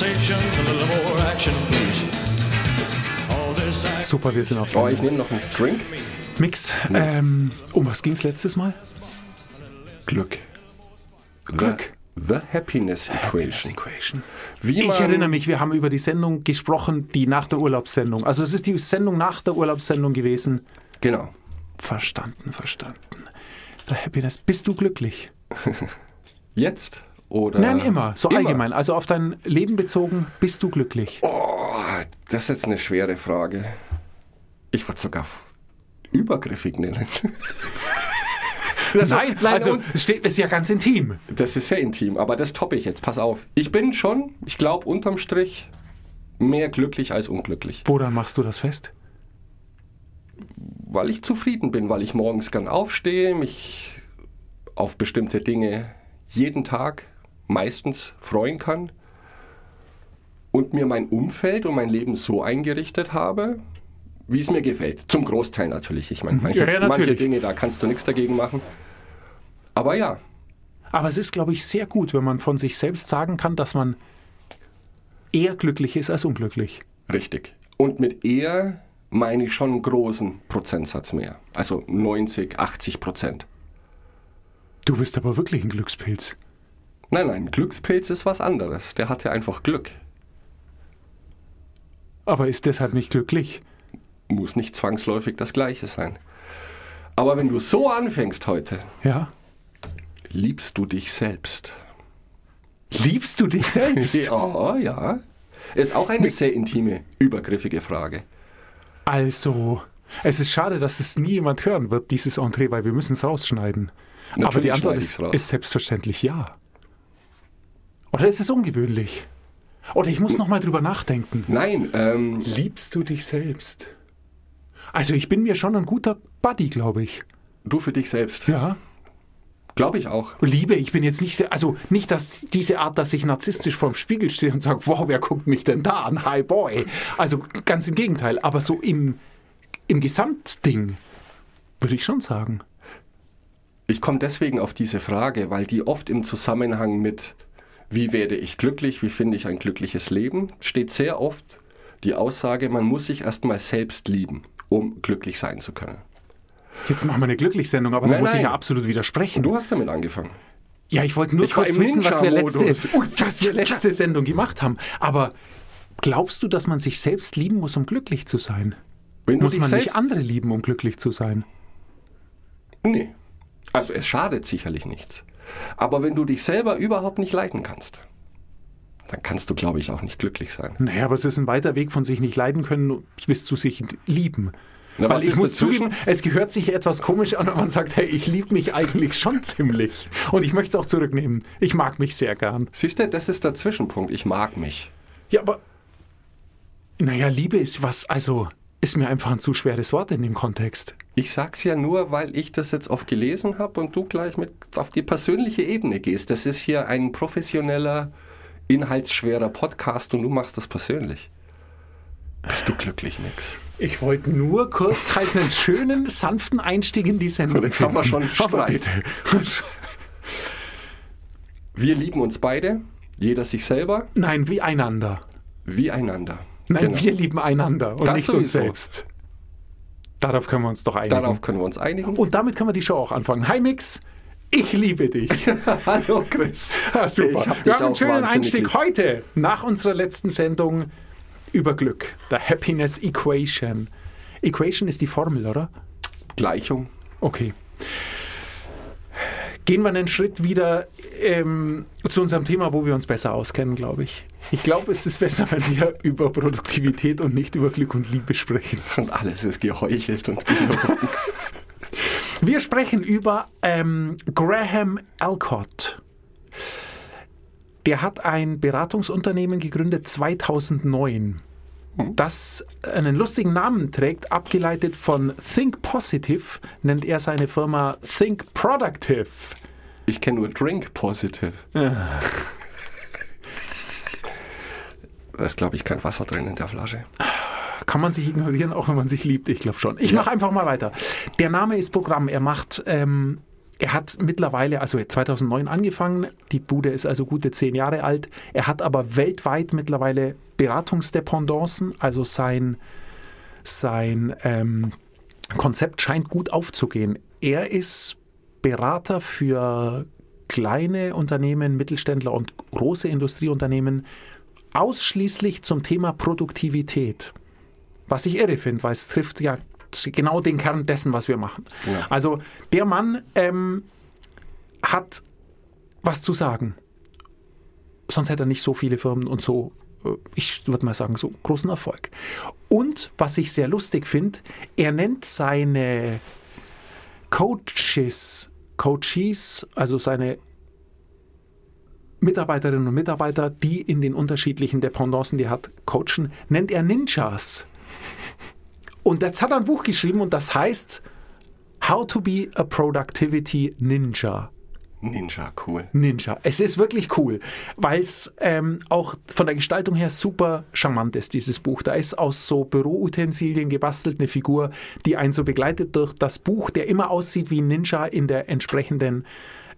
conversation, a little more action, please. All this action. Super, wir sind auf Oh, ich nehme noch einen Drink. Mix, ähm, um was ging es letztes Mal? Glück. Glück. The, the Happiness Happiness Equation. Equation. Wie Ich erinnere mich, wir haben über die Sendung gesprochen, die nach der Urlaubssendung. Also es ist die Sendung nach der Urlaubssendung gewesen. Genau. Verstanden, verstanden. The Happiness. Bist du glücklich? Jetzt? Oder? Nein, immer. So allgemein. Also auf dein Leben bezogen, bist du glücklich? Oh, das ist jetzt eine schwere Frage. Ich würde sogar übergriffig nennen. nein, nein, also steht, ist ja ganz intim. Das ist sehr intim, aber das toppe ich jetzt. Pass auf. Ich bin schon, ich glaube, unterm Strich mehr glücklich als unglücklich. Woran machst du das fest? Weil ich zufrieden bin, weil ich morgens gern aufstehe, mich auf bestimmte Dinge jeden Tag meistens freuen kann und mir mein Umfeld und mein Leben so eingerichtet habe, wie es mir gefällt. Zum Großteil natürlich. Ich meine, manche, Ja, ja, manche. Dinge, da kannst du nichts dagegen machen. Aber ja, Aber es ist, glaube ich, sehr gut, wenn man von sich selbst sagen kann, dass man eher glücklich ist als unglücklich. Richtig. Und mit eher meine ich schon einen großen Prozentsatz mehr. Also 90, 80 Prozent. Du bist aber wirklich ein Glückspilz. Nein, nein, Glückspilz ist was anderes. Der hatte einfach Glück. Aber ist deshalb nicht glücklich. Muss nicht zwangsläufig das Gleiche sein. Aber wenn du so anfängst heute, Ja? liebst du dich selbst. Liebst du dich selbst? Ja, ja. Ist auch eine sehr intime, übergriffige Frage. Also, es ist schade, dass es nie jemand hören wird, dieses Entree, weil wir müssen es rausschneiden. Aber Natürlich die Antwort ist, ist selbstverständlich ja. Oder ist es ungewöhnlich? Oder ich muss noch mal drüber nachdenken. Nein, ähm, Liebst du dich selbst? Also ich bin mir schon ein guter Buddy, glaube ich. du für dich selbst. Ja. Glaube ich auch. Liebe, ich bin jetzt nicht, also nicht, dass diese Art, dass ich narzisstisch vorm Spiegel stehe und sage, wow, wer guckt mich denn da an? Hi boy. Also ganz im Gegenteil, aber so im, im Gesamtding würde ich schon sagen. Ich komme deswegen auf diese Frage, weil die oft im Zusammenhang mit, wie werde ich glücklich, wie finde ich ein glückliches Leben, steht sehr oft die Aussage, man muss sich erstmal selbst lieben, um glücklich sein zu können. Jetzt machen wir eine Glücklich-Sendung, aber da Nein, muss ich ja absolut widersprechen. Du hast damit angefangen. Ja, ich wollte nur Ich kurz wissen, was wir, letzte, was wir letzte Sendung gemacht haben. Aber glaubst du, dass man sich selbst lieben muss, um glücklich zu sein? Muss man nicht andere lieben, um glücklich zu sein? Nee. Also es schadet sicherlich nichts. Aber wenn du dich selber überhaupt nicht leiden kannst, dann kannst du, glaube ich, auch nicht glücklich sein. Naja, aber es ist ein weiter Weg von sich nicht leiden können bis zu sich lieben. Na, Weil ich muss dazwischen? zugeben, es gehört sich etwas komisch an, wenn man sagt, hey, ich liebe mich eigentlich schon ziemlich. Und ich möchte es auch zurücknehmen. Ich mag mich sehr gern. Siehst du, das ist der Zwischenpunkt. Ich mag mich. Ja, aber. Naja, Liebe ist was, also ist mir einfach ein zu schweres Wort in dem Kontext. Ich sag's ja nur, weil ich das jetzt oft gelesen habe und du gleich mit auf die persönliche Ebene gehst. Das ist hier ein professioneller, inhaltsschwerer Podcast und du machst das persönlich. Bist du glücklich, Nix? Ich wollte nur kurz halt einen schönen, sanften Einstieg in die Sendung. Und jetzt haben wir schon Streit. Wir lieben uns beide, jeder sich selber, Nein, wie einander. wie einander. Nein, Genau. wir lieben einander und Das nicht uns sowieso. selbst. Darauf können wir uns doch einigen. Darauf können wir uns einigen. Und damit können wir die Show auch anfangen. Hi Mix, ich liebe dich. Hallo Chris. Ja, super. Hab wir haben einen schönen Einstieg lieb. heute nach unserer letzten Sendung über Glück. Der Happiness Equation. Equation ist die Formel, oder? Gleichung. Okay. Gehen wir einen Schritt wieder ähm, zu unserem Thema, wo wir uns besser auskennen, glaube ich. Ich glaube, es ist besser, wenn wir über Produktivität und nicht über Glück und Liebe sprechen. Und alles ist geheuchelt und gelogen. Wir sprechen über ähm, Graham Alcott. Der hat ein Beratungsunternehmen gegründet 2009, das einen lustigen Namen trägt, abgeleitet von Think Positive, nennt er seine Firma Think Productive. Ich kenne nur Drink Positive. Da ist, glaube ich, kein Wasser drin in der Flasche. Kann man sich ignorieren, auch wenn man sich liebt? Ich glaube schon. Ich Ja. mache einfach mal weiter. Der Name ist Programm. Er macht ähm, er hat mittlerweile, also 2009 angefangen, die Bude ist also gute zehn Jahre alt. Er hat aber weltweit mittlerweile Beratungsdependancen, also sein, sein ähm, Konzept scheint gut aufzugehen. Er ist Berater für kleine Unternehmen, Mittelständler und große Industrieunternehmen ausschließlich zum Thema Produktivität. Was ich irre finde, weil es trifft ja genau den Kern dessen, was wir machen. Ja. Also der Mann ähm, hat was zu sagen. Sonst hätte er nicht so viele Firmen und so, äh, ich würde mal sagen, so großen Erfolg. Und was ich sehr lustig finde, er nennt seine Coaches, Coaches, also seine Mitarbeiterinnen und Mitarbeiter, die in den unterschiedlichen Dependancen, die er hat, coachen, nennt er Ninjas. Und jetzt hat er ein Buch geschrieben und das heißt How to be a Productivity Ninja. Ninja, cool. Ninja. Es ist wirklich cool, weil es ähm, auch von der Gestaltung her super charmant ist, dieses Buch. Da ist aus so Büroutensilien gebastelt eine Figur, die einen so begleitet durch das Buch, der immer aussieht wie ein Ninja in der entsprechenden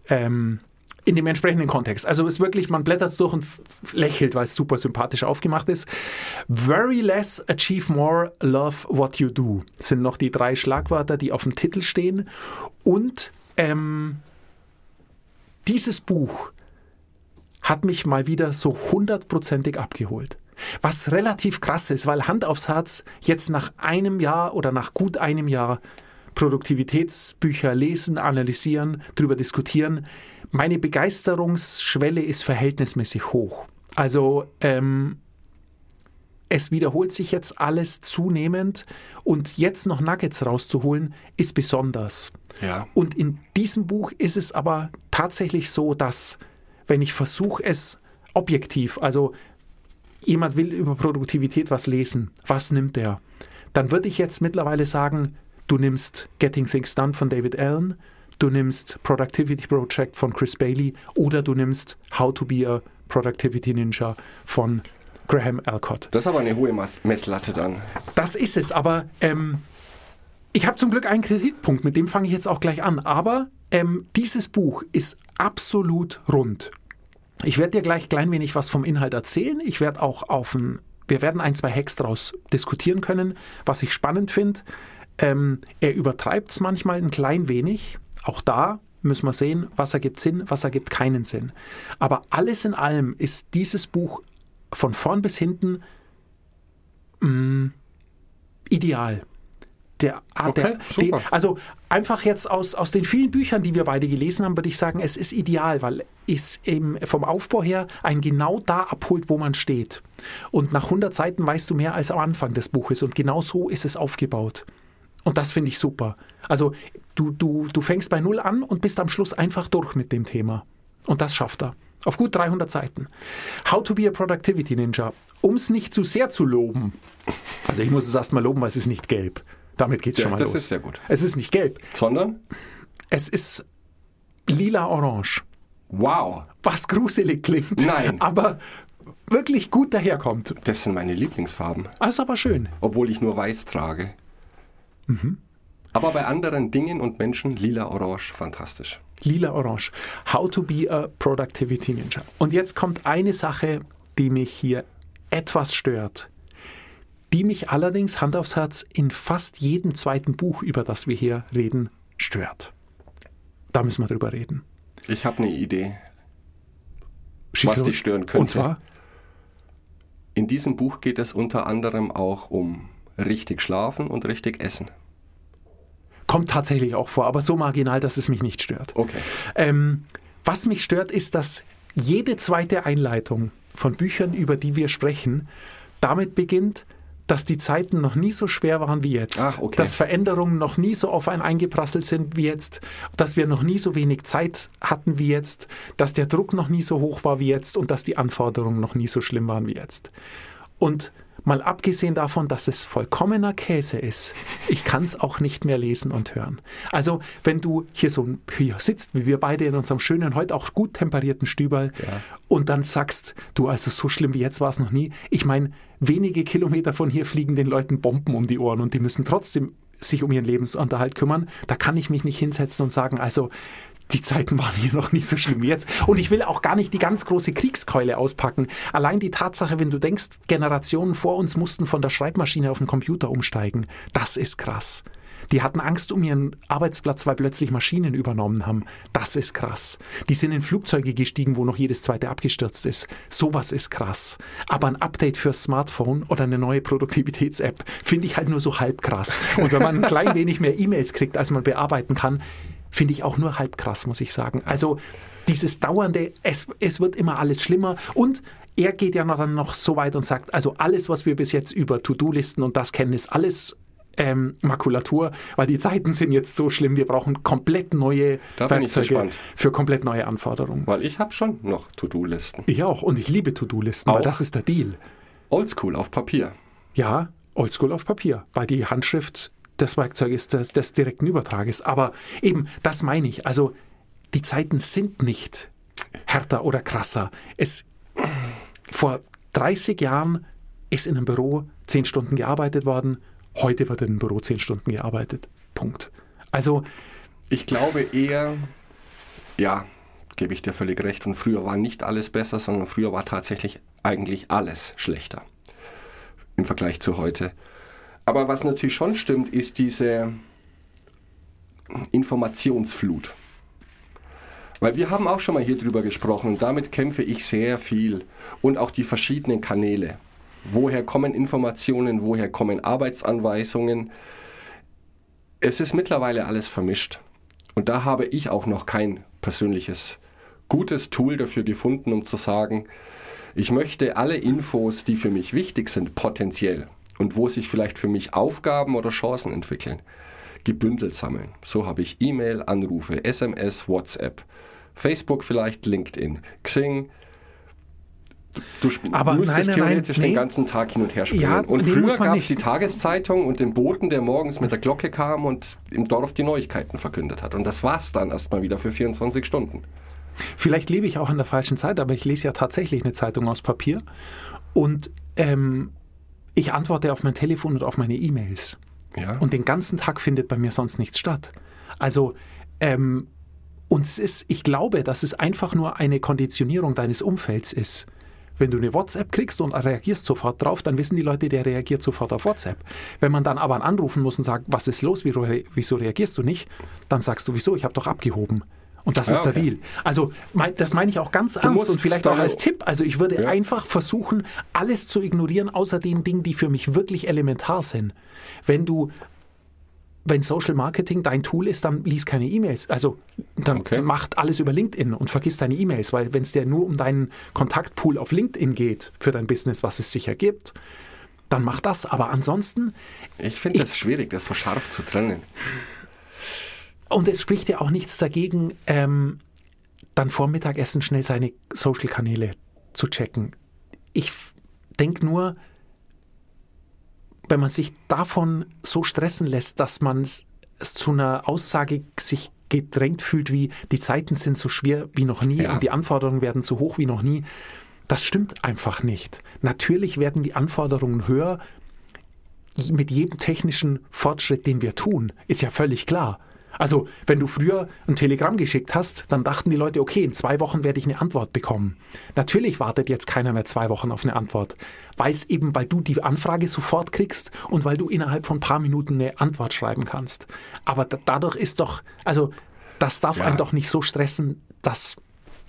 ähm, in dem entsprechenden Kontext. Also es ist wirklich, man blättert es durch und lächelt, weil es super sympathisch aufgemacht ist. Very less, achieve more, love what you do sind noch die drei Schlagwörter, die auf dem Titel stehen. Und ähm, dieses Buch hat mich mal wieder so hundertprozentig abgeholt. Was relativ krass ist, weil Hand aufs Herz jetzt nach einem Jahr oder nach gut einem Jahr Produktivitätsbücher lesen, analysieren, darüber diskutieren, meine Begeisterungsschwelle ist verhältnismäßig hoch. Also ähm, es wiederholt sich jetzt alles zunehmend und jetzt noch Nuggets rauszuholen, ist besonders. Ja. Und in diesem Buch ist es aber tatsächlich so, dass wenn ich versuche es objektiv, also jemand will über Produktivität was lesen, was nimmt er? Dann würde ich jetzt mittlerweile sagen, du nimmst Getting Things Done von David Allen, du nimmst Productivity Project von Chris Bailey oder du nimmst How to be a Productivity Ninja von Graham Alcott. Das ist aber eine hohe Messlatte dann. Das ist es, aber ähm, ich habe zum Glück einen Kritikpunkt, mit dem fange ich jetzt auch gleich an. Aber ähm, dieses Buch ist absolut rund. Ich werde dir gleich klein wenig was vom Inhalt erzählen. Ich werde auch auf ein, wir werden ein, zwei Hacks daraus diskutieren können, was ich spannend finde. Ähm, er übertreibt es manchmal ein klein wenig. Auch da müssen wir sehen, was ergibt Sinn, was ergibt keinen Sinn. Aber alles in allem ist dieses Buch von vorn bis hinten mh, ideal. Der, ah, Okay, der, die, also einfach jetzt aus, aus den vielen Büchern, die wir beide gelesen haben, würde ich sagen, es ist ideal, weil es eben vom Aufbau her einen genau da abholt, wo man steht. Und nach 100 Seiten weißt du mehr als am Anfang des Buches und genau so ist es aufgebaut. Und das finde ich super. Also du, du, du fängst bei Null an und bist am Schluss einfach durch mit dem Thema. Und das schafft er. Auf gut 300 Seiten. How to be a Productivity Ninja. Um es nicht zu sehr zu loben. Also ich muss es erstmal loben, weil es ist nicht gelb. Damit geht es Ja, schon mal das los. ist sehr gut. Es ist nicht gelb. Sondern, Es ist lila-orange. wow, Was gruselig klingt. Nein. Aber wirklich gut daherkommt. das sind meine Lieblingsfarben. Alles aber schön. Obwohl ich nur weiß trage. Aber bei anderen Dingen und Menschen lila, orange, fantastisch. Lila-orange. How to be a Productivity Ninja. Und jetzt kommt eine Sache, die mich hier etwas stört. Die mich allerdings, Hand aufs Herz, in fast jedem zweiten Buch, über das wir hier reden, stört. Da müssen wir drüber reden. Ich habe eine Idee. Schieß Was los. dich stören könnte. Und zwar, In diesem Buch geht es unter anderem auch um richtig schlafen und richtig essen. kommt tatsächlich auch vor, aber so marginal, dass es mich nicht stört. Okay. Ähm, was mich stört, ist, dass jede zweite Einleitung von Büchern, über die wir sprechen, damit beginnt, dass die Zeiten noch nie so schwer waren wie jetzt, Ach, okay. dass Veränderungen noch nie so auf einen eingeprasselt sind wie jetzt, dass wir noch nie so wenig Zeit hatten wie jetzt, dass der Druck noch nie so hoch war wie jetzt und dass die Anforderungen noch nie so schlimm waren wie jetzt. Und mal abgesehen davon, dass es vollkommener Käse ist, ich kann es auch nicht mehr lesen und hören. Also, wenn du hier so hier sitzt, wie wir beide in unserem schönen, heute auch gut temperierten Stüberl und dann sagst, du, also so schlimm wie jetzt war es noch nie. Ich meine, wenige Kilometer von hier fliegen den Leuten Bomben um die Ohren und die müssen trotzdem sich um ihren Lebensunterhalt kümmern. Da kann ich mich nicht hinsetzen und sagen, also die Zeiten waren hier noch nicht so schlimm wie jetzt. Und ich will auch gar nicht die ganz große Kriegskeule auspacken. Allein die Tatsache, wenn du denkst, Generationen vor uns mussten von der Schreibmaschine auf den Computer umsteigen, das ist krass. Die hatten Angst um ihren Arbeitsplatz, weil plötzlich Maschinen übernommen haben. Das ist krass. Die sind in Flugzeuge gestiegen, wo noch jedes zweite abgestürzt ist. Sowas ist krass. Aber ein Update fürs Smartphone oder eine neue Produktivitäts-App finde ich halt nur so halb krass. Und wenn man ein klein wenig mehr E-Mails kriegt, als man bearbeiten kann, finde ich auch nur halb krass, muss ich sagen. Also dieses dauernde, es, es wird immer alles schlimmer und er geht ja dann noch so weit und sagt, also alles, was wir bis jetzt über To-Do-Listen und das kennen, ist alles ähm, Makulatur, weil die Zeiten sind jetzt so schlimm, wir brauchen komplett neue Da bin ich Werkzeuge gespannt. für komplett neue Anforderungen. Weil ich habe schon noch To-Do-Listen. Ich auch und ich liebe To-Do-Listen, weil das ist der Deal. Oldschool auf Papier. Ja, Oldschool auf Papier, weil die Handschrift das Werkzeug ist des, des direkten Übertrages. Aber eben, das meine ich. Also die Zeiten sind nicht härter oder krasser. Es, vor 30 Jahren ist in einem Büro 10 Stunden gearbeitet worden. Heute wird in einem Büro 10 Stunden gearbeitet. Punkt. Also Ich glaube eher, ja, gebe ich dir völlig recht. Und früher war nicht alles besser, sondern früher war tatsächlich eigentlich alles schlechter im Vergleich zu heute. Aber was natürlich schon stimmt, ist diese Informationsflut. Weil wir haben auch schon mal hier drüber gesprochen und damit kämpfe ich sehr viel. Und auch die verschiedenen Kanäle. Woher kommen Informationen, woher kommen Arbeitsanweisungen? Es ist mittlerweile alles vermischt. Und da habe ich auch noch kein persönliches gutes Tool dafür gefunden, um zu sagen, ich möchte alle Infos, die für mich wichtig sind, potenziell und wo sich vielleicht für mich Aufgaben oder Chancen entwickeln, gebündelt sammeln. So habe ich E-Mail, Anrufe, SMS, WhatsApp, Facebook vielleicht, LinkedIn, Xing. Du Aber müsstest nein, nein, nein, theoretisch nee. den ganzen Tag hin und her springen. Ja, und früher gab es die Tageszeitung und den Boten, der morgens mit der Glocke kam und im Dorf die Neuigkeiten verkündet hat. Und das war es dann erstmal wieder für 24 Stunden. Vielleicht lebe ich auch in der falschen Zeit, aber ich lese ja tatsächlich eine Zeitung aus Papier und ähm, ich antworte auf mein Telefon und auf meine E-Mails. Ja. Und den ganzen Tag findet bei mir sonst nichts statt. Also, ähm, und es ist, ich glaube, dass es einfach nur eine Konditionierung deines Umfelds ist. Wenn du eine WhatsApp kriegst und reagierst sofort drauf, dann wissen die Leute, der reagiert sofort auf WhatsApp. Wenn man dann aber anrufen muss und sagt, was ist los, wieso, wieso reagierst du nicht, dann sagst du, wieso, ich habe doch abgehoben. Und das Ja, ist der okay. Deal. Also mein, das meine ich auch ganz ernst musst und vielleicht auch als Tipp. Also ich würde Ja. einfach versuchen, alles zu ignorieren, außer den Dingen, die für mich wirklich elementar sind. Wenn du wenn Social Marketing dein Tool ist, dann lies keine E-Mails. Also dann Okay. macht alles über LinkedIn und vergiss deine E-Mails, weil wenn es dir nur um deinen Kontaktpool auf LinkedIn geht für dein Business, was es sicher gibt, dann mach das. Aber ansonsten, Ich finde es schwierig, das so scharf zu trennen. Und es spricht ja auch nichts dagegen, ähm, dann vor Mittagessen schnell seine Social-Kanäle zu checken. Ich denke nur, wenn man sich davon so stressen lässt, dass man es zu einer Aussage sich gedrängt fühlt, wie die Zeiten sind so schwer wie noch nie Ja. und die Anforderungen werden so hoch wie noch nie, das stimmt einfach nicht. Natürlich werden die Anforderungen höher mit jedem technischen Fortschritt, den wir tun, ist ja völlig klar. Also, wenn du früher ein Telegramm geschickt hast, dann dachten die Leute, okay, in zwei Wochen werde ich eine Antwort bekommen. Natürlich wartet jetzt keiner mehr zwei Wochen auf eine Antwort. Weil es eben, weil du die Anfrage sofort kriegst und weil du innerhalb von ein paar Minuten eine Antwort schreiben kannst. Aber da, dadurch ist doch, also, das darf Ja. einen doch nicht so stressen, dass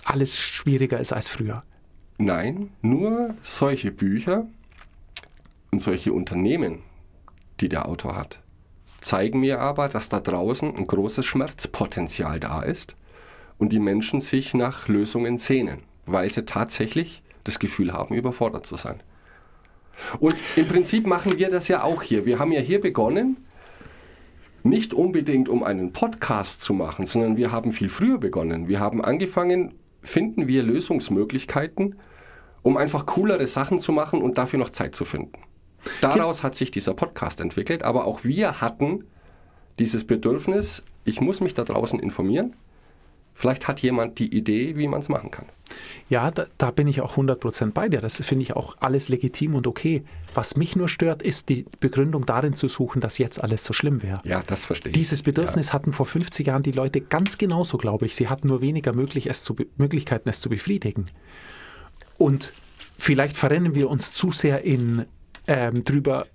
alles schwieriger ist als früher. Nein, nur solche Bücher und solche Unternehmen, die der Autor hat, zeigen mir aber, dass da draußen ein großes Schmerzpotenzial da ist und die Menschen sich nach Lösungen sehnen, weil sie tatsächlich das Gefühl haben, überfordert zu sein. Und im Prinzip machen wir das ja auch hier. Wir haben ja hier begonnen, nicht unbedingt um einen Podcast zu machen, sondern wir haben viel früher begonnen. Wir haben angefangen, finden wir Lösungsmöglichkeiten, um einfach coolere Sachen zu machen und dafür noch Zeit zu finden. Daraus hat sich dieser Podcast entwickelt, aber auch wir hatten dieses Bedürfnis, ich muss mich da draußen informieren, Vielleicht hat jemand die Idee, wie man es machen kann. Ja, da, da bin ich auch 100% bei dir. Das finde ich auch alles legitim und okay. Was mich nur stört, ist die Begründung darin zu suchen, dass jetzt alles so schlimm wäre. Ja, das verstehe ich. Dieses Bedürfnis hatten vor 50 Jahren die Leute ganz genauso, glaube ich. Sie hatten nur weniger möglich, es zu, Möglichkeiten, es zu befriedigen. Und vielleicht verrennen wir uns zu sehr in ähm, drüber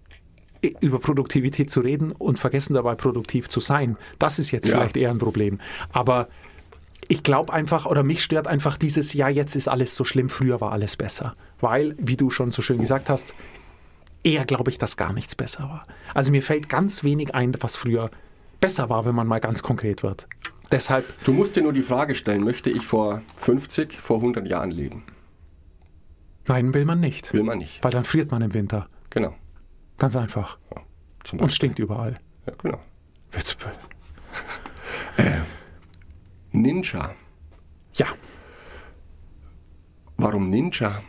i- über Produktivität zu reden und vergessen dabei produktiv zu sein. Das ist jetzt Ja. vielleicht eher ein Problem. Aber ich glaube einfach, oder mich stört einfach dieses, ja, jetzt ist alles so schlimm, früher war alles besser. Weil, wie du schon so schön gesagt hast, eher glaube ich, dass gar nichts besser war. Also mir fällt ganz wenig ein, was früher besser war, wenn man mal ganz konkret wird. Deshalb, Du musst dir nur die Frage stellen, möchte ich vor 50, vor 100 Jahren leben? nein, will man nicht. Will man nicht. Weil dann friert man im Winter. Genau. Ganz einfach. Zum Und stinkt überall. Ja, genau. Witzböll. Ninja. Ja, Warum Ninja?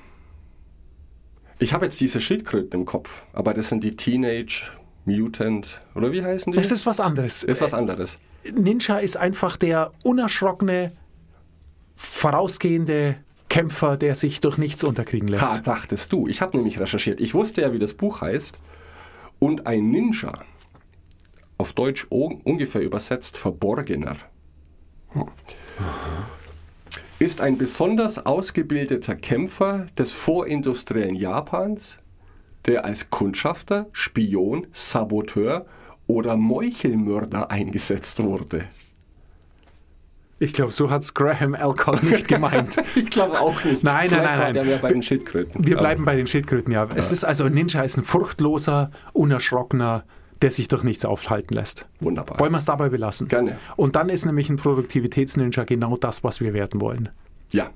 Ich habe jetzt diese Schildkröten im Kopf, aber das sind die Teenage Mutant, oder wie heißen die? das ist was anderes. ist was anderes. Ninja ist einfach der unerschrockene, vorausgehende Kämpfer, der sich durch nichts unterkriegen lässt. Ha, dachtest du. Ich habe nämlich recherchiert. Ich wusste ja, wie das Buch heißt. Und ein Ninja, auf Deutsch un- ungefähr übersetzt Verborgener, ist ein besonders ausgebildeter Kämpfer des vorindustriellen Japans, der als Kundschafter, Spion, Saboteur oder Meuchelmörder eingesetzt wurde. Ich glaube, so hat es Graham Alcott nicht gemeint. Ich glaube auch nicht. Nein, nein, Vielleicht nein, nein. der mehr bei den Schildkröten. Wir bleiben bei den Schildkröten, ja. Es ist also, ein Ninja ist ein furchtloser, unerschrockener, der sich durch nichts aufhalten lässt. Wunderbar. Wollen wir es dabei belassen? Gerne. Und dann ist nämlich ein Produktivitätsninja genau das, was wir werden wollen. Ja,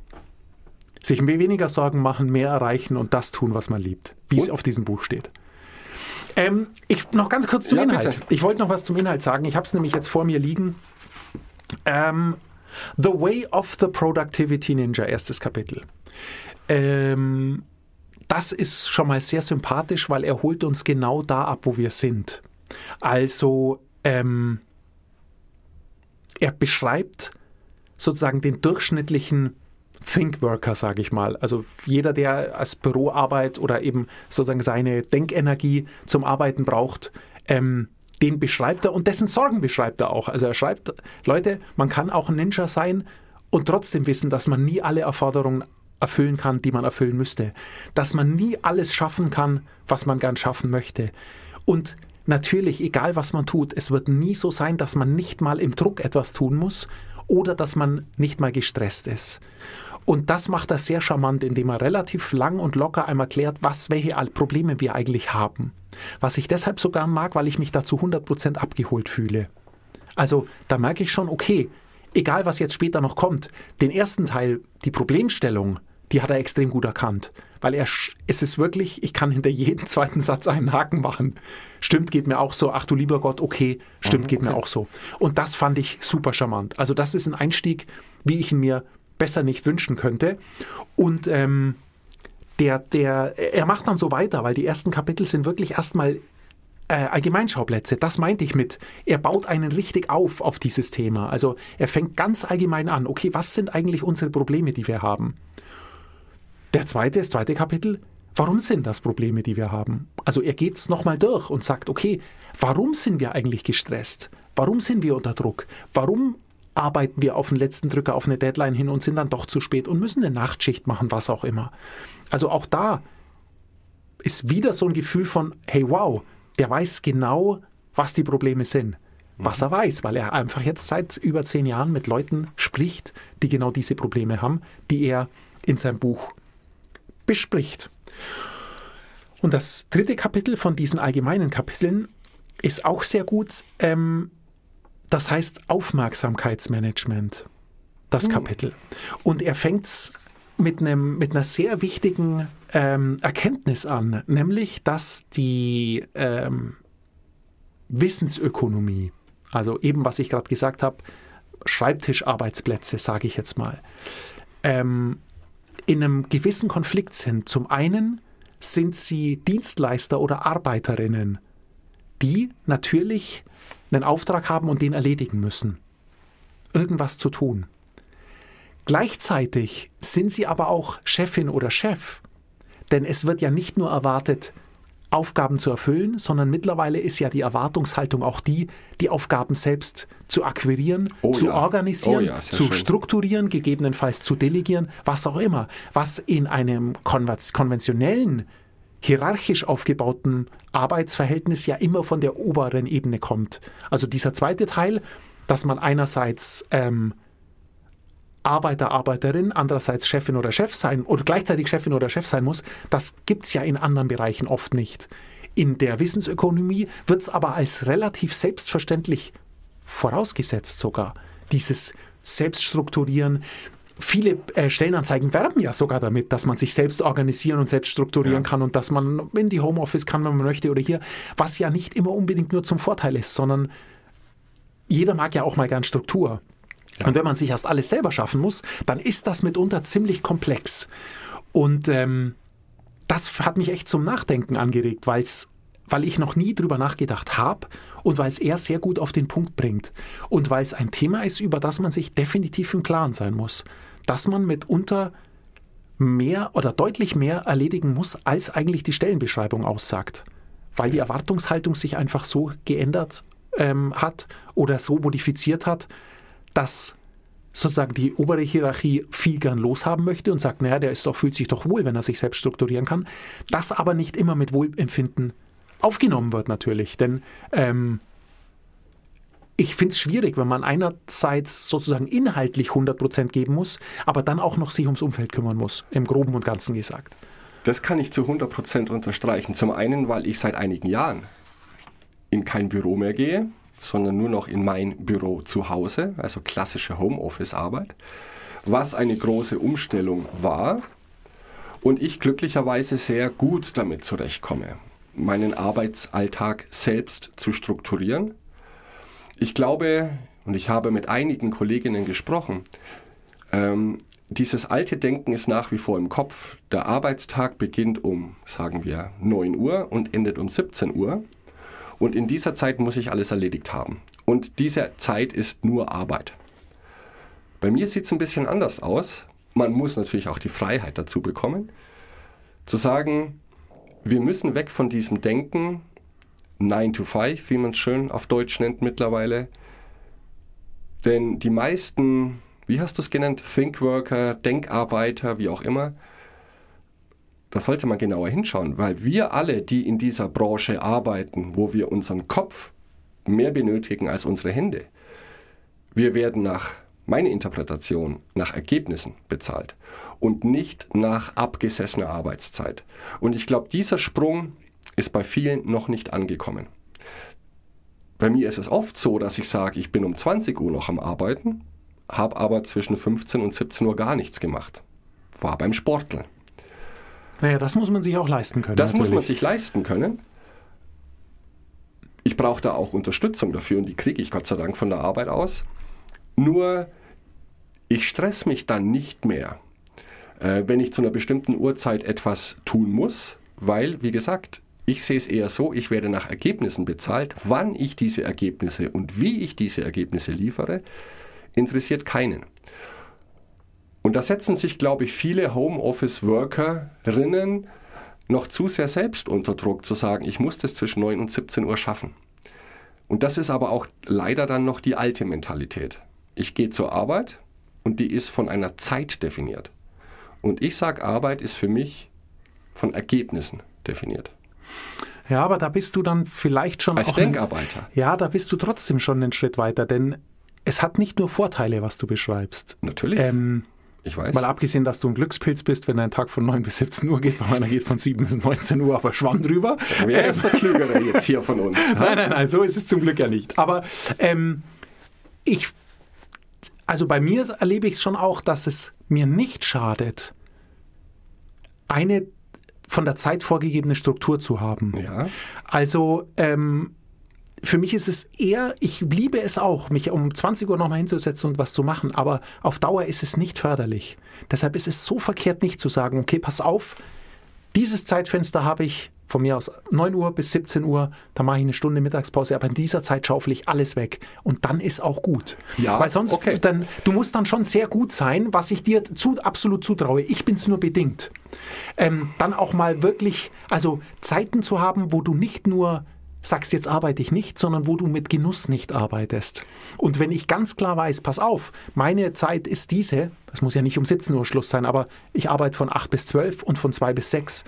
Sich weniger Sorgen machen, mehr erreichen und das tun, was man liebt. Wie es auf diesem Buch steht. Ähm, ich noch ganz kurz zum Ja, Inhalt. bitte. Ich wollte noch was zum Inhalt sagen. Ich habe es nämlich jetzt vor mir liegen. Ähm, the Way of the Productivity Ninja, erstes Kapitel. Ähm, das ist schon mal sehr sympathisch, weil er holt uns genau da ab, wo wir sind. Also, ähm, er beschreibt sozusagen den durchschnittlichen Thinkworker, sage ich mal. Also jeder, der als Büroarbeit oder eben sozusagen seine Denkenergie zum Arbeiten braucht, ähm, den beschreibt er und dessen Sorgen beschreibt er auch. Also er schreibt, Leute, man kann auch ein Ninja sein und trotzdem wissen, dass man nie alle Erforderungen erfüllen kann, die man erfüllen müsste. Dass man nie alles schaffen kann, was man gern schaffen möchte. Und natürlich, egal was man tut, es wird nie so sein, dass man nicht mal im Druck etwas tun muss oder dass man nicht mal gestresst ist. Und das macht er sehr charmant, indem er relativ lang und locker einmal klärt, was, welche Probleme wir eigentlich haben. Was ich deshalb so gern mag, weil ich mich dazu 100% abgeholt fühle. Also da merke ich schon, okay, egal was jetzt später noch kommt, den ersten Teil, die Problemstellung, die hat er extrem gut erkannt. Weil er, es ist wirklich, ich kann hinter jedem zweiten Satz einen Haken machen. Stimmt, geht mir auch so. Ach du lieber Gott, okay, stimmt, geht mir auch so. Und das fand ich super charmant. Also das ist ein Einstieg, wie ich ihn mir besser nicht wünschen könnte. Und ähm, der, der, er macht dann so weiter, weil die ersten Kapitel sind wirklich erstmal äh, Allgemeinschauplätze. Das meinte ich mit, er baut einen richtig auf auf dieses Thema. Also er fängt ganz allgemein an. Okay, was sind eigentlich unsere Probleme, die wir haben? Der zweite, das zweite Kapitel, warum sind das Probleme, die wir haben? Also er geht es nochmal durch und sagt, okay, warum sind wir eigentlich gestresst? Warum sind wir unter Druck? Warum arbeiten wir auf den letzten Drücker, auf eine Deadline hin und sind dann doch zu spät und müssen eine Nachtschicht machen, was auch immer. Also auch da ist wieder so ein Gefühl von, hey wow, der weiß genau, was die Probleme sind. Was er weiß, weil er einfach jetzt seit über zehn Jahren mit Leuten spricht, die genau diese Probleme haben, die er in seinem Buch bespricht. Und das dritte Kapitel von diesen allgemeinen Kapiteln ist auch sehr gut. Ähm, das heißt Aufmerksamkeitsmanagement, das Kapitel. Und er fängt es mit, einem, mit einer sehr wichtigen ähm, Erkenntnis an, nämlich, dass die ähm, Wissensökonomie, also eben was ich gerade gesagt habe, Schreibtischarbeitsplätze, sage ich jetzt mal, ähm, in einem gewissen Konflikt sind. Zum einen sind sie Dienstleister oder Arbeiterinnen, die natürlich einen Auftrag haben und den erledigen müssen. Irgendwas zu tun. Gleichzeitig sind sie aber auch Chefin oder Chef. Denn es wird ja nicht nur erwartet, Aufgaben zu erfüllen, sondern mittlerweile ist ja die Erwartungshaltung auch die, die Aufgaben selbst zu akquirieren, Oh zu ja. organisieren, Oh ja, zu schön. strukturieren, gegebenenfalls zu delegieren, was auch immer. Was in einem konventionellen, hierarchisch aufgebauten Arbeitsverhältnis ja immer von der oberen Ebene kommt. Also dieser zweite Teil, dass man einerseits ähm, Arbeiter, Arbeiterin, andererseits Chefin oder Chef sein oder gleichzeitig Chefin oder Chef sein muss, das gibt es ja in anderen Bereichen oft nicht. In der Wissensökonomie wird es aber als relativ selbstverständlich vorausgesetzt sogar. Dieses Selbststrukturieren. Viele äh, Stellenanzeigen werben ja sogar damit, dass man sich selbst organisieren und selbst strukturieren Ja. kann und dass man in die Homeoffice kann, wenn man möchte oder hier, was ja nicht immer unbedingt nur zum Vorteil ist, sondern jeder mag ja auch mal gern Struktur. Und wenn man sich erst alles selber schaffen muss, dann ist das mitunter ziemlich komplex. Und ähm, das hat mich echt zum Nachdenken angeregt, weil's, weil ich noch nie drüber nachgedacht habe und weil es er sehr gut auf den Punkt bringt. Und weil es ein Thema ist, über das man sich definitiv im Klaren sein muss. Dass man mitunter mehr oder deutlich mehr erledigen muss, als eigentlich die Stellenbeschreibung aussagt. Weil die Erwartungshaltung sich einfach so geändert ähm, hat oder so modifiziert hat, dass sozusagen die obere Hierarchie viel gern loshaben möchte und sagt, naja, der ist doch, fühlt sich doch wohl, wenn er sich selbst strukturieren kann. Das aber nicht immer mit Wohlempfinden aufgenommen wird natürlich. Denn ähm, ich finde es schwierig, wenn man einerseits sozusagen inhaltlich 100% geben muss, aber dann auch noch sich ums Umfeld kümmern muss, im groben und ganzen gesagt. Das kann ich zu 100% unterstreichen. Zum einen, weil ich seit einigen Jahren in kein Büro mehr gehe, sondern nur noch in mein Büro zu Hause, also klassische Homeoffice-Arbeit, was eine große Umstellung war und ich glücklicherweise sehr gut damit zurechtkomme, meinen Arbeitsalltag selbst zu strukturieren. Ich glaube, und ich habe mit einigen Kolleginnen gesprochen, ähm, dieses alte Denken ist nach wie vor im Kopf. Der Arbeitstag beginnt um, sagen wir, 9 Uhr und endet um 17 Uhr. Und in dieser Zeit muss ich alles erledigt haben. Und diese Zeit ist nur Arbeit. Bei mir sieht es ein bisschen anders aus. Man muss natürlich auch die Freiheit dazu bekommen, zu sagen, wir müssen weg von diesem Denken, 9 to 5, wie man es schön auf Deutsch nennt mittlerweile. Denn die meisten, wie hast du es genannt, Thinkworker, Denkarbeiter, wie auch immer, da sollte man genauer hinschauen, weil wir alle, die in dieser Branche arbeiten, wo wir unseren Kopf mehr benötigen als unsere Hände, wir werden nach meiner Interpretation nach Ergebnissen bezahlt und nicht nach abgesessener Arbeitszeit. Und ich glaube, dieser Sprung ist bei vielen noch nicht angekommen. Bei mir ist es oft so, dass ich sage, ich bin um 20 Uhr noch am Arbeiten, habe aber zwischen 15 und 17 Uhr gar nichts gemacht. War beim Sporteln. Naja, das muss man sich auch leisten können. Das muss man natürlich. sich leisten können. Ich brauche da auch Unterstützung dafür und die kriege ich Gott sei Dank von der Arbeit aus. Nur ich stress mich dann nicht mehr, äh, wenn ich zu einer bestimmten Uhrzeit etwas tun muss, weil, wie gesagt, ich sehe es eher so, ich werde nach Ergebnissen bezahlt. Wann ich diese Ergebnisse und wie ich diese Ergebnisse liefere, interessiert keinen. Und da setzen sich, glaube ich, viele Homeoffice-Workerinnen noch zu sehr selbst unter Druck zu sagen, ich muss das zwischen 9 und 17 Uhr schaffen. Und das ist aber auch leider dann noch die alte Mentalität. Ich gehe zur Arbeit und die ist von einer Zeit definiert. Und ich sage, Arbeit ist für mich von Ergebnissen definiert. Ja, aber da bist du dann vielleicht schon Als auch ein- Denkarbeiter. Ja, da bist du trotzdem schon einen Schritt weiter, denn es hat nicht nur Vorteile, was du beschreibst. Natürlich, Ähm, ich weiß. mal abgesehen, dass du ein Glückspilz bist, wenn dein Tag von 9 bis 17 Uhr geht, weil meiner geht von 7 bis 19 Uhr, aber Schwamm drüber. Wer ist der Klügere jetzt hier von uns? Nein, nein, nein, so ist es zum Glück ja nicht. Aber ähm, ich, also bei mir erlebe ich es schon auch, dass es mir nicht schadet, eine von der Zeit vorgegebene Struktur zu haben. Ja, Also ähm, für mich ist es eher, ich liebe es auch, mich um 20 Uhr nochmal hinzusetzen und was zu machen, aber auf Dauer ist es nicht förderlich. Deshalb ist es so verkehrt nicht zu sagen, okay, pass auf, dieses Zeitfenster habe ich von mir aus 9 Uhr bis 17 Uhr, da mache ich eine Stunde Mittagspause, aber in dieser Zeit schaufel ich alles weg. Und dann ist auch gut. Ja, Weil sonst, okay. dann, du musst dann schon sehr gut sein, was ich dir zu, absolut zutraue. Ich bin es nur bedingt. Ähm, dann auch mal wirklich, also Zeiten zu haben, wo du nicht nur sagst, jetzt arbeite ich nicht, sondern wo du mit Genuss nicht arbeitest. Und wenn ich ganz klar weiß, pass auf, meine Zeit ist diese, das muss ja nicht um 17 Uhr Schluss sein, aber ich arbeite von 8 bis 12 und von 2 bis 6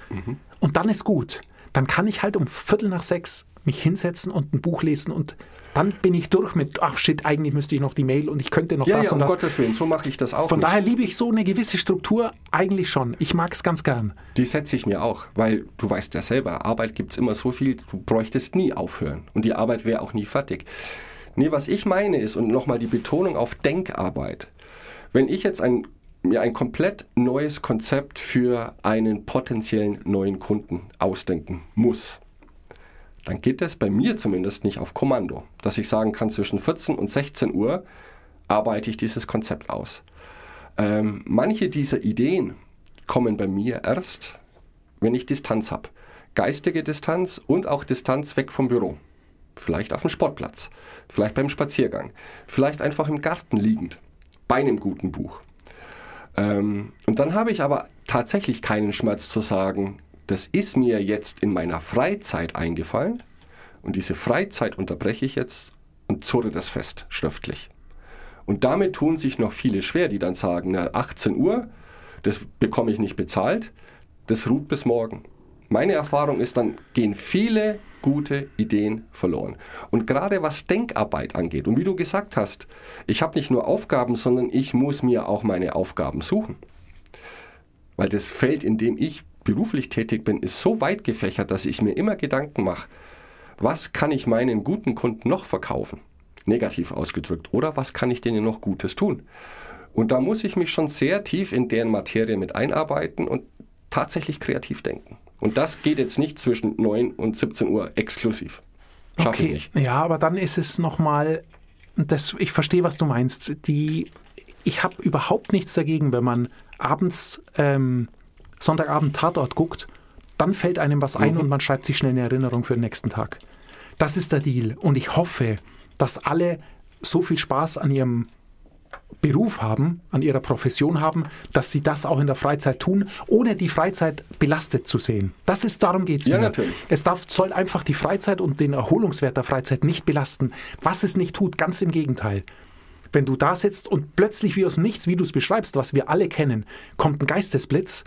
und dann ist gut. Dann kann ich halt um Viertel nach sechs mich hinsetzen und ein Buch lesen und dann bin ich durch mit, ach shit, eigentlich müsste ich noch die Mail und ich könnte noch Ja, das ja, und um das. Gottes Willen, so mache ich das auch Von nicht. daher liebe ich so eine gewisse Struktur eigentlich schon. Ich mag es ganz gern. Die setze ich mir auch, weil du weißt ja selber, Arbeit gibt es immer so viel, du bräuchtest nie aufhören. Und die Arbeit wäre auch nie fertig. Nee, was ich meine ist, und nochmal die Betonung auf Denkarbeit. Wenn ich jetzt ein, mir ein komplett neues Konzept für einen potenziellen neuen Kunden ausdenken muss, dann geht das bei mir zumindest nicht auf Kommando. Dass ich sagen kann, zwischen 14 und 16 Uhr arbeite ich dieses Konzept aus. Ähm, manche dieser Ideen kommen bei mir erst, wenn ich Distanz habe. Geistige Distanz und auch Distanz weg vom Büro. Vielleicht auf dem Sportplatz, vielleicht beim Spaziergang, vielleicht einfach im Garten liegend, bei einem guten Buch. Ähm, und dann habe ich aber tatsächlich keinen Schmerz zu sagen, das ist mir jetzt in meiner Freizeit eingefallen und diese Freizeit unterbreche ich jetzt und zurre das fest, schriftlich. Und damit tun sich noch viele schwer, die dann sagen, na, 18 Uhr, das bekomme ich nicht bezahlt, das ruht bis morgen. Meine Erfahrung ist, dann gehen viele gute Ideen verloren. Und gerade was Denkarbeit angeht, und wie du gesagt hast, ich habe nicht nur Aufgaben, sondern ich muss mir auch meine Aufgaben suchen. Weil das Feld, in dem ich beruflich tätig bin, ist so weit gefächert, dass ich mir immer Gedanken mache, was kann ich meinen guten Kunden noch verkaufen? Negativ ausgedrückt. Oder was kann ich denen noch Gutes tun? Und da muss ich mich schon sehr tief in deren Materie mit einarbeiten und tatsächlich kreativ denken. Und das geht jetzt nicht zwischen 9 und 17 Uhr exklusiv. Schaffe ich nicht. Ja, aber dann ist es nochmal, ich verstehe, was du meinst. Die, ich habe überhaupt nichts dagegen, wenn man abends, ähm, Sonntagabend Tatort guckt, dann fällt einem was Mhm. ein und man schreibt sich schnell eine Erinnerung für den nächsten Tag. Das ist der Deal. Und ich hoffe, dass alle so viel Spaß an ihrem Beruf haben, an ihrer Profession haben, dass sie das auch in der Freizeit tun, ohne die Freizeit belastet zu sehen. Das ist, darum geht es Ja, mir. natürlich. Es darf, soll einfach die Freizeit und den Erholungswert der Freizeit nicht belasten. Was es nicht tut, ganz im Gegenteil. Wenn du da sitzt und plötzlich wie aus Nichts, wie du es beschreibst, was wir alle kennen, kommt ein Geistesblitz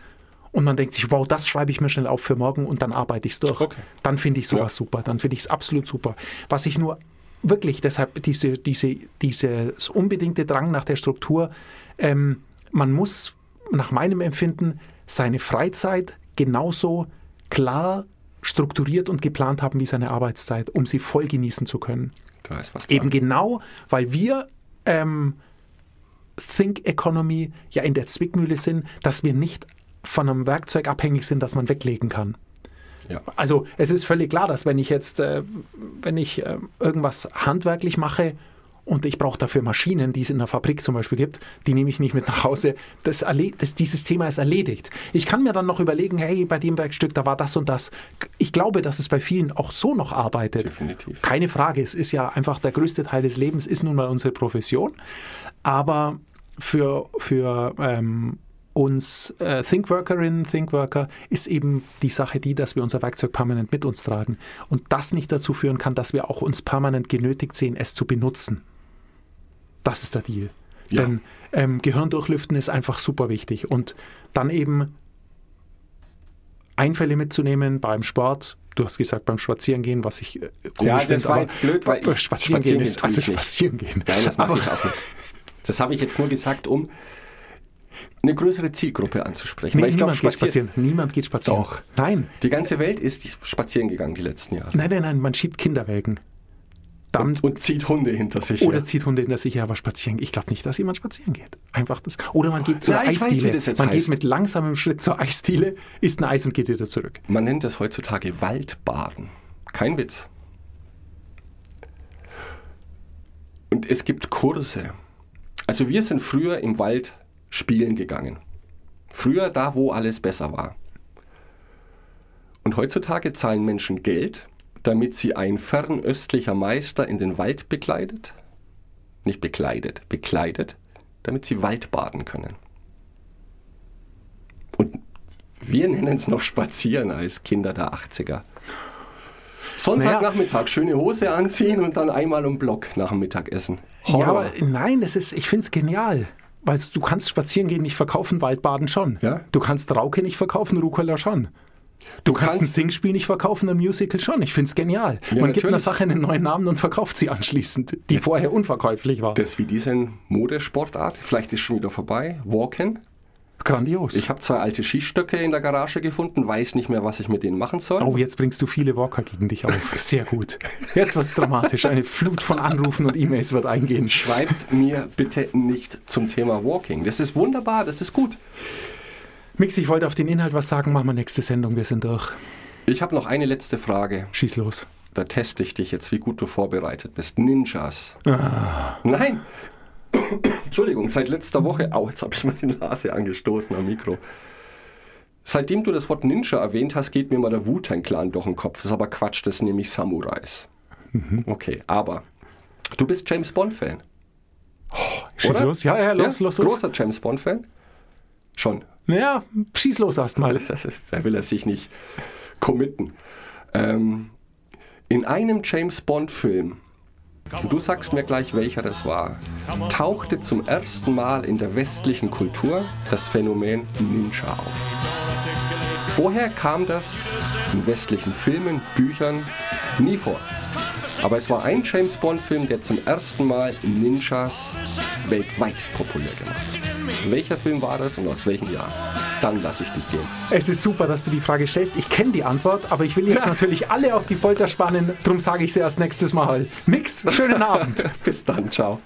und man denkt sich, wow, das schreibe ich mir schnell auf für morgen und dann arbeite ich es durch. Okay. Dann finde ich sowas super. Dann finde ich es absolut super. Was ich nur wirklich deshalb diese, diese, dieses unbedingte Drang nach der Struktur, ähm, man muss nach meinem Empfinden seine Freizeit genauso klar strukturiert und geplant haben wie seine Arbeitszeit, um sie voll genießen zu können. Da ist was Eben genau, weil wir ähm, Think Economy ja in der Zwickmühle sind, dass wir nicht von einem Werkzeug abhängig sind, das man weglegen kann. Ja. Also es ist völlig klar, dass wenn ich jetzt, äh, wenn ich äh, irgendwas handwerklich mache und ich brauche dafür Maschinen, die es in der Fabrik zum Beispiel gibt, die nehme ich nicht mit nach Hause. Das, das, dieses Thema ist erledigt. Ich kann mir dann noch überlegen, hey, bei dem Werkstück, da war das und das. Ich glaube, dass es bei vielen auch so noch arbeitet. Definitiv. Keine Frage, es ist ja einfach der größte Teil des Lebens, ist nun mal unsere Profession. Aber für, für ähm, uns äh, Thinkworkerinnen, Thinkworker ist eben die Sache die, dass wir unser Werkzeug permanent mit uns tragen. Und das nicht dazu führen kann, dass wir auch uns permanent genötigt sehen, es zu benutzen. Das ist der Deal. Ja. Denn ähm, Gehirn durchlüften ist einfach super wichtig. Und dann eben Einfälle mitzunehmen beim Sport. Du hast gesagt, beim Spazierengehen, was ich äh, komisch Ja, das finde, war jetzt blöd, weil ich- Spazierengehen ist also. Spazierengehen. Nein, das mache ich auch nicht. Das habe ich jetzt nur gesagt, um eine größere Zielgruppe anzusprechen. Nee, Weil ich niemand geht spazieren, spazieren. Niemand geht spazieren. Doch. Nein. die ganze Welt ist spazieren gegangen die letzten Jahre. Nein, nein, nein, man schiebt Kinderwägen. Und, und zieht Hunde hinter sich. oder her. zieht Hunde in der Sicherheit aber spazieren. Ich glaube nicht, dass jemand spazieren geht. Einfach das. Oder man geht zur Ja, weiß, Eisdiele. jetzt man heißt. geht mit langsamem Schritt zur Eisdiele, isst ein Eis und geht wieder zurück. Man nennt das heutzutage Waldbaden. Kein Witz. Und es gibt Kurse. Also wir sind früher im Wald spielen gegangen. Früher da, wo alles besser war. Und heutzutage zahlen Menschen Geld, damit sie ein fernöstlicher Meister in den Wald bekleidet, nicht bekleidet, bekleidet, damit sie Waldbaden können. Und wir nennen es noch Spazieren als Kinder der 80er. Sonntagnachmittag, schöne Hose anziehen und dann einmal um Block nach dem Mittagessen. Ja, aber nein, es ist, ich finde es genial. Weil du kannst spazieren gehen nicht verkaufen, Waldbaden schon. Ja. Du kannst Rauke nicht verkaufen, Rucola schon. Du kannst, kannst- ein Singspiel nicht verkaufen, ein Musical schon. Ich finde es genial. Ja, Man gibt einer natürlich. Sache einen neuen Namen und verkauft sie anschließend, die vorher unverkäuflich war. Das wie diese Modesportart, vielleicht ist schon wieder vorbei. Walken. Grandios. Ich habe zwei alte Skistöcke in der Garage gefunden, weiß nicht mehr, was ich mit denen machen soll. Oh, jetzt bringst du viele Walker gegen dich auf. Sehr gut. Jetzt wird's dramatisch. Eine Flut von Anrufen und E-Mails wird eingehen. Schreibt mir bitte nicht zum Thema Walking. Das ist wunderbar, das ist gut. Mix, ich wollte auf den Inhalt was sagen. Machen wir nächste Sendung. Wir sind durch. Ich habe noch eine letzte Frage. Schieß los. Da teste ich dich jetzt, wie gut du vorbereitet bist. Ninjas. Nein. Entschuldigung, seit letzter Woche. Au, jetzt habe ich meine Nase angestoßen am Mikro. Seitdem du das Wort Ninja erwähnt hast, geht mir mal der Wu-Tang-Clan durch den Kopf. Das ist aber Quatsch, das sind nämlich Samurais. Okay, aber du bist James Bond-Fan. Schieß oder? los. Ja, ja, los, ja? los, los. Großer James Bond-Fan? Schon. Naja, schieß los erstmal. Da will er sich nicht committen. Ähm, in einem James Bond-Film, du sagst mir gleich, welcher das war, tauchte zum ersten Mal in der westlichen Kultur das Phänomen Ninja auf. Vorher kam das in westlichen Filmen, Büchern nie vor. Aber es war ein James Bond-Film, der zum ersten Mal Ninjas weltweit populär gemacht hat. Welcher Film war das und aus welchem Jahr? Dann lasse ich dich gehen. Es ist super, dass du die Frage stellst. Ich kenne die Antwort, aber ich will jetzt natürlich alle auf die Folter spannen. Drum sage ich sie erst nächstes Mal. Mix, schönen Abend. Bis dann, ciao.